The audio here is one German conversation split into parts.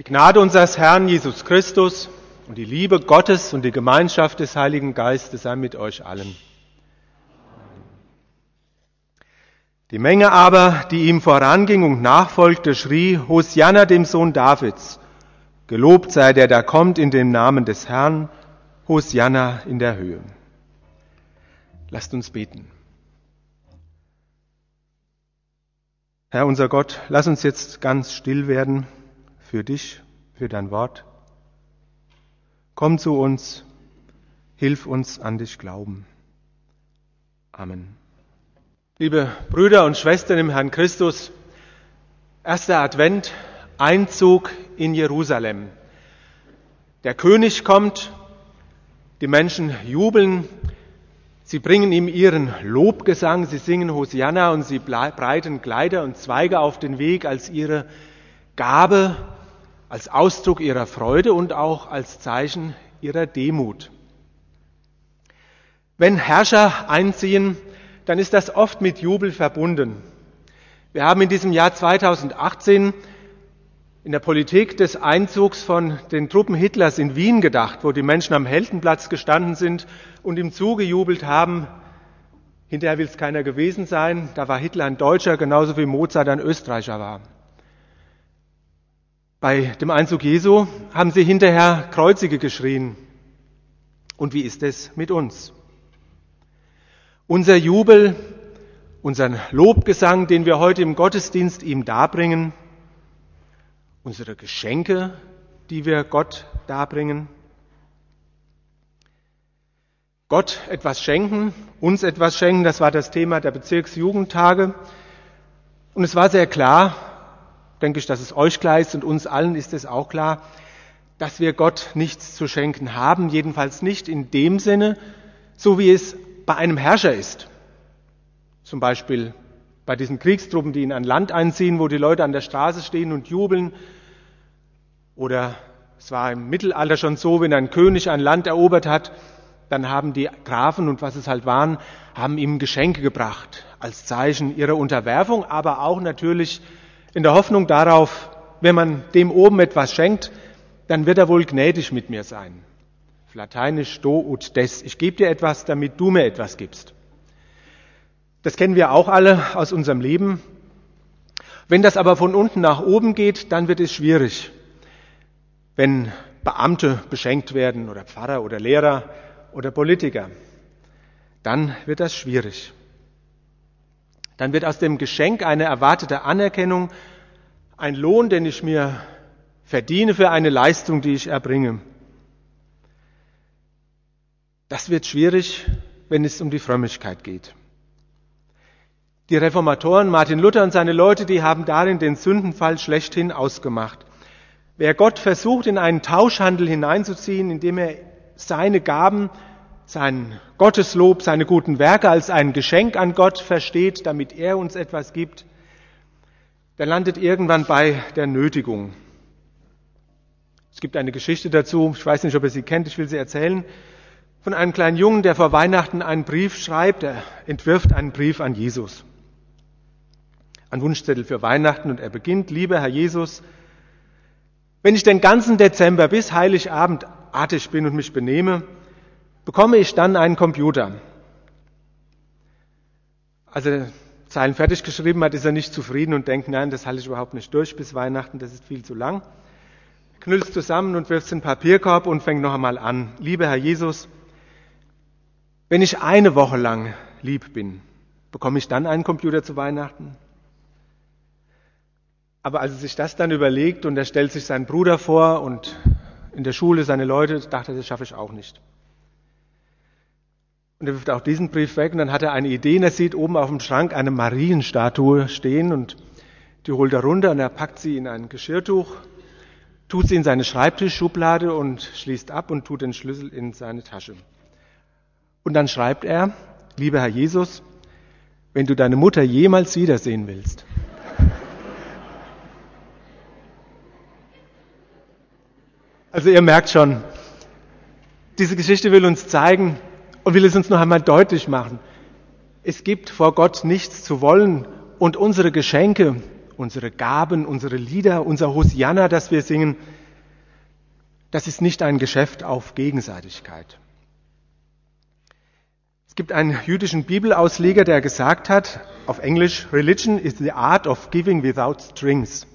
Die Gnade unseres Herrn Jesus Christus und die Liebe Gottes und die Gemeinschaft des Heiligen Geistes sei mit euch allen. Die Menge aber, die ihm voranging und nachfolgte, schrie, Hosianna dem Sohn Davids, gelobt sei der, der kommt in dem Namen des Herrn, Hosianna in der Höhe. Lasst uns beten. Herr unser Gott, lass uns jetzt ganz still werden für dich, für dein Wort. Komm zu uns, hilf uns an dich glauben. Amen. Liebe Brüder und Schwestern im Herrn Christus, erster Advent, Einzug in Jerusalem. Der König kommt, die Menschen jubeln, Sie bringen ihm ihren Lobgesang, sie singen Hosianna und sie breiten Kleider und Zweige auf den Weg als ihre Gabe, als Ausdruck ihrer Freude und auch als Zeichen ihrer Demut. Wenn Herrscher einziehen, dann ist das oft mit Jubel verbunden. Wir haben in diesem Jahr 2018 in der Politik des Einzugs von den Truppen Hitlers in Wien gedacht, wo die Menschen am Heldenplatz gestanden sind und ihm zugejubelt haben. Hinterher will es keiner gewesen sein. Da war Hitler ein Deutscher, genauso wie Mozart ein Österreicher war. Bei dem Einzug Jesu haben sie hinterher Kreuzige geschrien. Und wie ist es mit uns? Unser Jubel, unseren Lobgesang, den wir heute im Gottesdienst ihm darbringen, unsere Geschenke, die wir Gott darbringen. Gott etwas schenken, uns etwas schenken, das war das Thema der Bezirksjugendtage. Und es war sehr klar, denke ich, dass es euch klar ist und uns allen ist es auch klar, dass wir Gott nichts zu schenken haben, jedenfalls nicht in dem Sinne, so wie es bei einem Herrscher ist. Zum Beispiel bei diesen Kriegstruppen, die in ein Land einziehen, wo die Leute an der Straße stehen und jubeln. Oder es war im Mittelalter schon so, wenn ein König ein Land erobert hat, dann haben die Grafen und was es halt waren, haben ihm Geschenke gebracht als Zeichen ihrer Unterwerfung, aber auch natürlich in der Hoffnung darauf, wenn man dem oben etwas schenkt, dann wird er wohl gnädig mit mir sein. Auf Lateinisch do ut des. Ich gebe dir etwas, damit du mir etwas gibst. Das kennen wir auch alle aus unserem Leben. Wenn das aber von unten nach oben geht, dann wird es schwierig. Wenn Beamte beschenkt werden oder Pfarrer oder Lehrer oder Politiker, dann wird das schwierig. Dann wird aus dem Geschenk eine erwartete Anerkennung, ein Lohn, den ich mir verdiene für eine Leistung, die ich erbringe. Das wird schwierig, wenn es um die Frömmigkeit geht. Die Reformatoren, Martin Luther und seine Leute, die haben darin den Sündenfall schlechthin ausgemacht. Wer Gott versucht, in einen Tauschhandel hineinzuziehen, indem er seine Gaben, sein Gotteslob, seine guten Werke als ein Geschenk an Gott versteht, damit er uns etwas gibt, der landet irgendwann bei der Nötigung. Es gibt eine Geschichte dazu, ich weiß nicht, ob ihr sie kennt, ich will sie erzählen, von einem kleinen Jungen, der vor Weihnachten einen Brief schreibt, er entwirft einen Brief an Jesus ein Wunschzettel für Weihnachten und er beginnt, lieber Herr Jesus, wenn ich den ganzen Dezember bis Heiligabend artig bin und mich benehme, bekomme ich dann einen Computer. Als er Zeilen fertig geschrieben hat, ist er nicht zufrieden und denkt, nein, das halte ich überhaupt nicht durch bis Weihnachten, das ist viel zu lang. Knüllst zusammen und wirft den Papierkorb und fängt noch einmal an. Lieber Herr Jesus, wenn ich eine Woche lang lieb bin, bekomme ich dann einen Computer zu Weihnachten? Aber als er sich das dann überlegt und er stellt sich seinen Bruder vor und in der Schule seine Leute, dachte er, das schaffe ich auch nicht. Und er wirft auch diesen Brief weg und dann hat er eine Idee und er sieht oben auf dem Schrank eine Marienstatue stehen und die holt er runter und er packt sie in ein Geschirrtuch, tut sie in seine Schreibtischschublade und schließt ab und tut den Schlüssel in seine Tasche. Und dann schreibt er, lieber Herr Jesus, wenn du deine Mutter jemals wiedersehen willst, Also ihr merkt schon, diese Geschichte will uns zeigen und will es uns noch einmal deutlich machen. Es gibt vor Gott nichts zu wollen und unsere Geschenke, unsere Gaben, unsere Lieder, unser Hosianna, das wir singen, Das ist nicht ein Geschäft auf Gegenseitigkeit. Es gibt einen jüdischen Bibelausleger, der gesagt hat, auf Englisch, Religion is the art of giving without strings.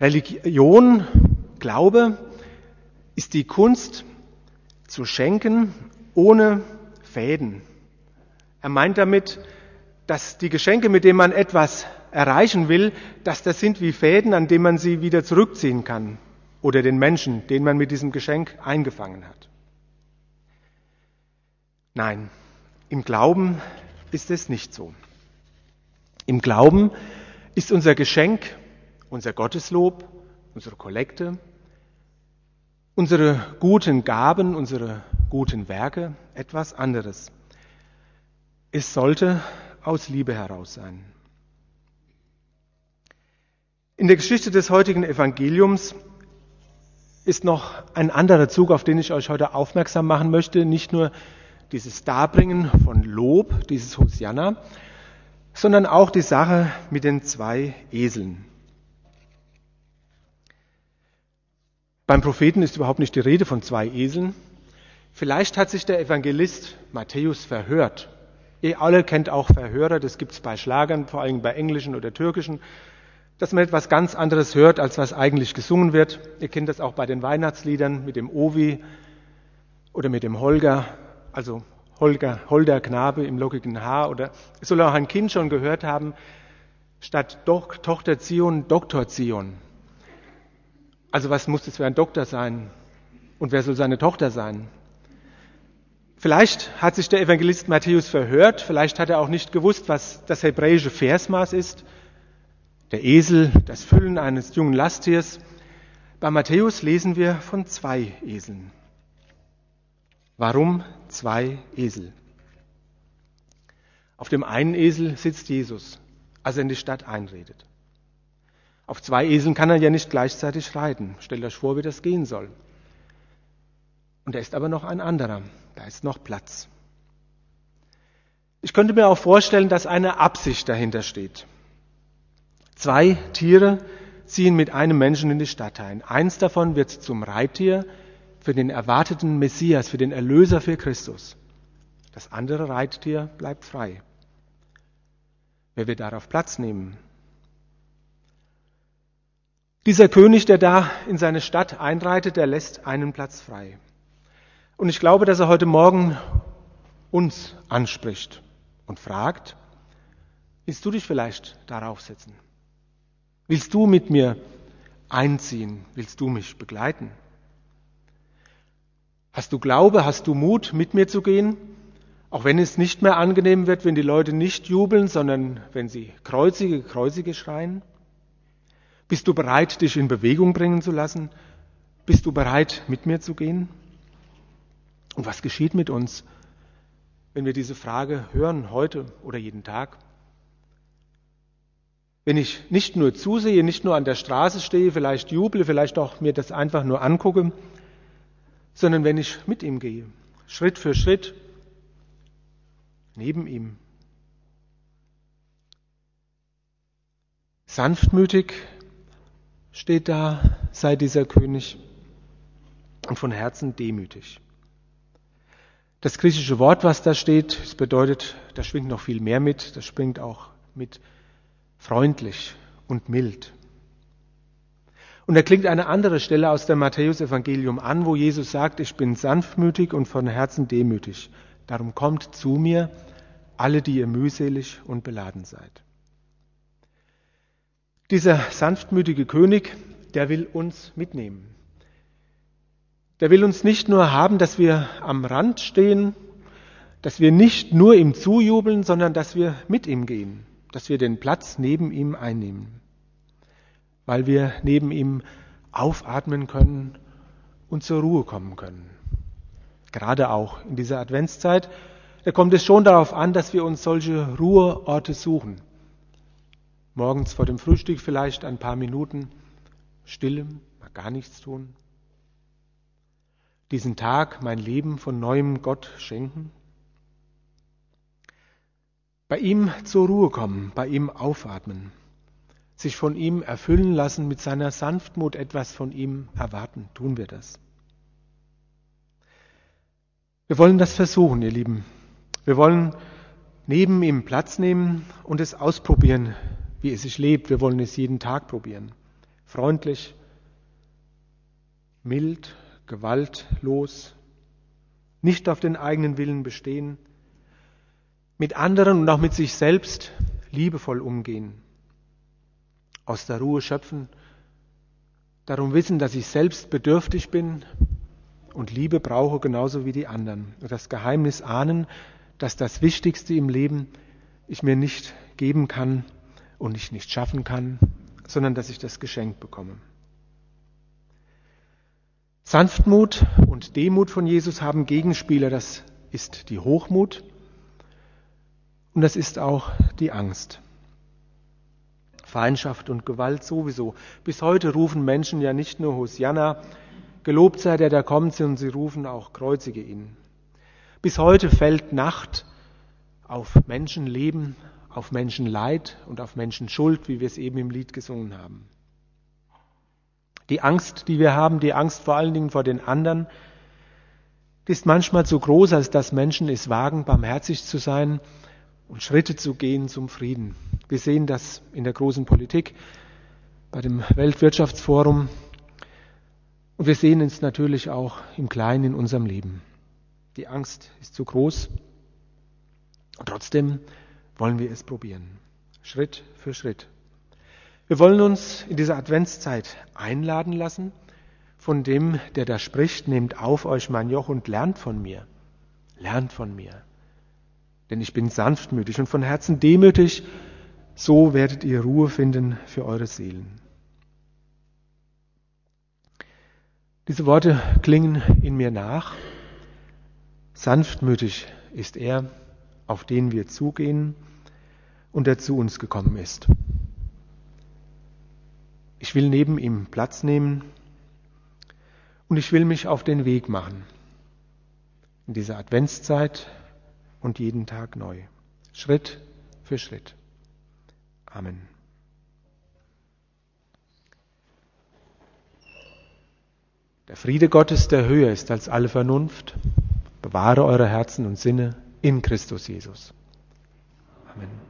Religion, Glaube, ist die Kunst zu schenken ohne Fäden. Er meint damit, dass die Geschenke, mit denen man etwas erreichen will, dass das sind wie Fäden, an denen man sie wieder zurückziehen kann. Oder den Menschen, den man mit diesem Geschenk eingefangen hat. Nein, im Glauben ist es nicht so. Im Glauben ist unser Geschenk, unser Gotteslob, unsere Kollekte, unsere guten Gaben, unsere guten Werke etwas anderes. Es sollte aus Liebe heraus sein. In der Geschichte des heutigen Evangeliums ist noch ein anderer Zug, auf den ich euch heute aufmerksam machen möchte. Nicht nur dieses Darbringen von Lob, dieses Hosianna, sondern auch die Sache mit den zwei Eseln. Beim Propheten ist überhaupt nicht die Rede von zwei Eseln. Vielleicht hat sich der Evangelist Matthäus verhört. Ihr alle kennt auch Verhörer, das gibt es bei Schlagern, vor allem bei englischen oder türkischen, dass man etwas ganz anderes hört, als was eigentlich gesungen wird. Ihr kennt das auch bei den Weihnachtsliedern mit dem Ovi oder mit dem Holger also Holger, Holder Knabe im lockigen Haar oder es soll auch ein Kind schon gehört haben, statt Doch, Tochter Zion, Doktor Zion. Also was muss das für ein Doktor sein? Und wer soll seine Tochter sein? Vielleicht hat sich der Evangelist Matthäus verhört, vielleicht hat er auch nicht gewusst, was das hebräische Versmaß ist. Der Esel, das Füllen eines jungen Lasttiers. Bei Matthäus lesen wir von zwei Eseln. Warum zwei Esel? Auf dem einen Esel sitzt Jesus, als er in die Stadt einredet. Auf zwei Eseln kann er ja nicht gleichzeitig reiten. Stellt euch vor, wie das gehen soll. Und da ist aber noch ein anderer. Da ist noch Platz. Ich könnte mir auch vorstellen, dass eine Absicht dahinter steht. Zwei Tiere ziehen mit einem Menschen in die Stadt ein. Eins davon wird zum Reittier, für den erwarteten Messias, für den Erlöser für Christus. Das andere Reittier bleibt frei. Wer wird darauf Platz nehmen? Dieser König, der da in seine Stadt einreitet, der lässt einen Platz frei. Und ich glaube, dass er heute Morgen uns anspricht und fragt, willst du dich vielleicht darauf setzen? Willst du mit mir einziehen? Willst du mich begleiten? Hast du Glaube, hast du Mut, mit mir zu gehen? Auch wenn es nicht mehr angenehm wird, wenn die Leute nicht jubeln, sondern wenn sie kreuzige, kreuzige schreien? Bist du bereit, dich in Bewegung bringen zu lassen? Bist du bereit, mit mir zu gehen? Und was geschieht mit uns, wenn wir diese Frage hören, heute oder jeden Tag? Wenn ich nicht nur zusehe, nicht nur an der Straße stehe, vielleicht juble, vielleicht auch mir das einfach nur angucke, sondern wenn ich mit ihm gehe, Schritt für Schritt, neben ihm. Sanftmütig steht da, sei dieser König und von Herzen demütig. Das griechische Wort, was da steht, es bedeutet, da schwingt noch viel mehr mit, das schwingt auch mit freundlich und mild. Und da klingt eine andere Stelle aus dem Matthäusevangelium an, wo Jesus sagt, ich bin sanftmütig und von Herzen demütig. Darum kommt zu mir, alle, die ihr mühselig und beladen seid. Dieser sanftmütige König, der will uns mitnehmen. Der will uns nicht nur haben, dass wir am Rand stehen, dass wir nicht nur ihm zujubeln, sondern dass wir mit ihm gehen, dass wir den Platz neben ihm einnehmen weil wir neben ihm aufatmen können und zur Ruhe kommen können. Gerade auch in dieser Adventszeit, da kommt es schon darauf an, dass wir uns solche Ruheorte suchen. Morgens vor dem Frühstück vielleicht ein paar Minuten Stille, mal gar nichts tun. Diesen Tag mein Leben von neuem Gott schenken. Bei ihm zur Ruhe kommen, bei ihm aufatmen sich von ihm erfüllen lassen, mit seiner Sanftmut etwas von ihm erwarten. Tun wir das. Wir wollen das versuchen, ihr Lieben. Wir wollen neben ihm Platz nehmen und es ausprobieren, wie es sich lebt. Wir wollen es jeden Tag probieren. Freundlich, mild, gewaltlos, nicht auf den eigenen Willen bestehen, mit anderen und auch mit sich selbst liebevoll umgehen, aus der Ruhe schöpfen, darum wissen, dass ich selbst bedürftig bin und Liebe brauche genauso wie die anderen. Und das Geheimnis ahnen, dass das Wichtigste im Leben ich mir nicht geben kann und ich nicht schaffen kann, sondern dass ich das geschenkt bekomme. Sanftmut und Demut von Jesus haben Gegenspieler. Das ist die Hochmut und das ist auch die Angst. Feindschaft und Gewalt sowieso. Bis heute rufen Menschen ja nicht nur Hosianna, gelobt sei der, der kommt, sondern sie rufen auch, kreuzige ihn. Bis heute fällt Nacht auf Menschenleben, auf Menschenleid und auf Menschenschuld, wie wir es eben im Lied gesungen haben. Die Angst, die wir haben, die Angst vor allen Dingen vor den anderen, ist manchmal so groß, als dass Menschen es wagen, barmherzig zu sein und Schritte zu gehen zum Frieden. Wir sehen das in der großen Politik, bei dem Weltwirtschaftsforum und wir sehen es natürlich auch im Kleinen in unserem Leben. Die Angst ist zu groß und trotzdem wollen wir es probieren. Schritt für Schritt. Wir wollen uns in dieser Adventszeit einladen lassen von dem, der da spricht, nehmt auf euch mein Joch und lernt von mir. Lernt von mir. Denn ich bin sanftmütig und von Herzen demütig, so werdet ihr Ruhe finden für eure Seelen. Diese Worte klingen in mir nach. Sanftmütig ist er, auf den wir zugehen und der zu uns gekommen ist. Ich will neben ihm Platz nehmen und ich will mich auf den Weg machen. In dieser Adventszeit und jeden Tag neu. Schritt für Schritt. Amen. Der Friede Gottes, der höher ist als alle Vernunft, bewahre eure Herzen und Sinne in Christus Jesus. Amen.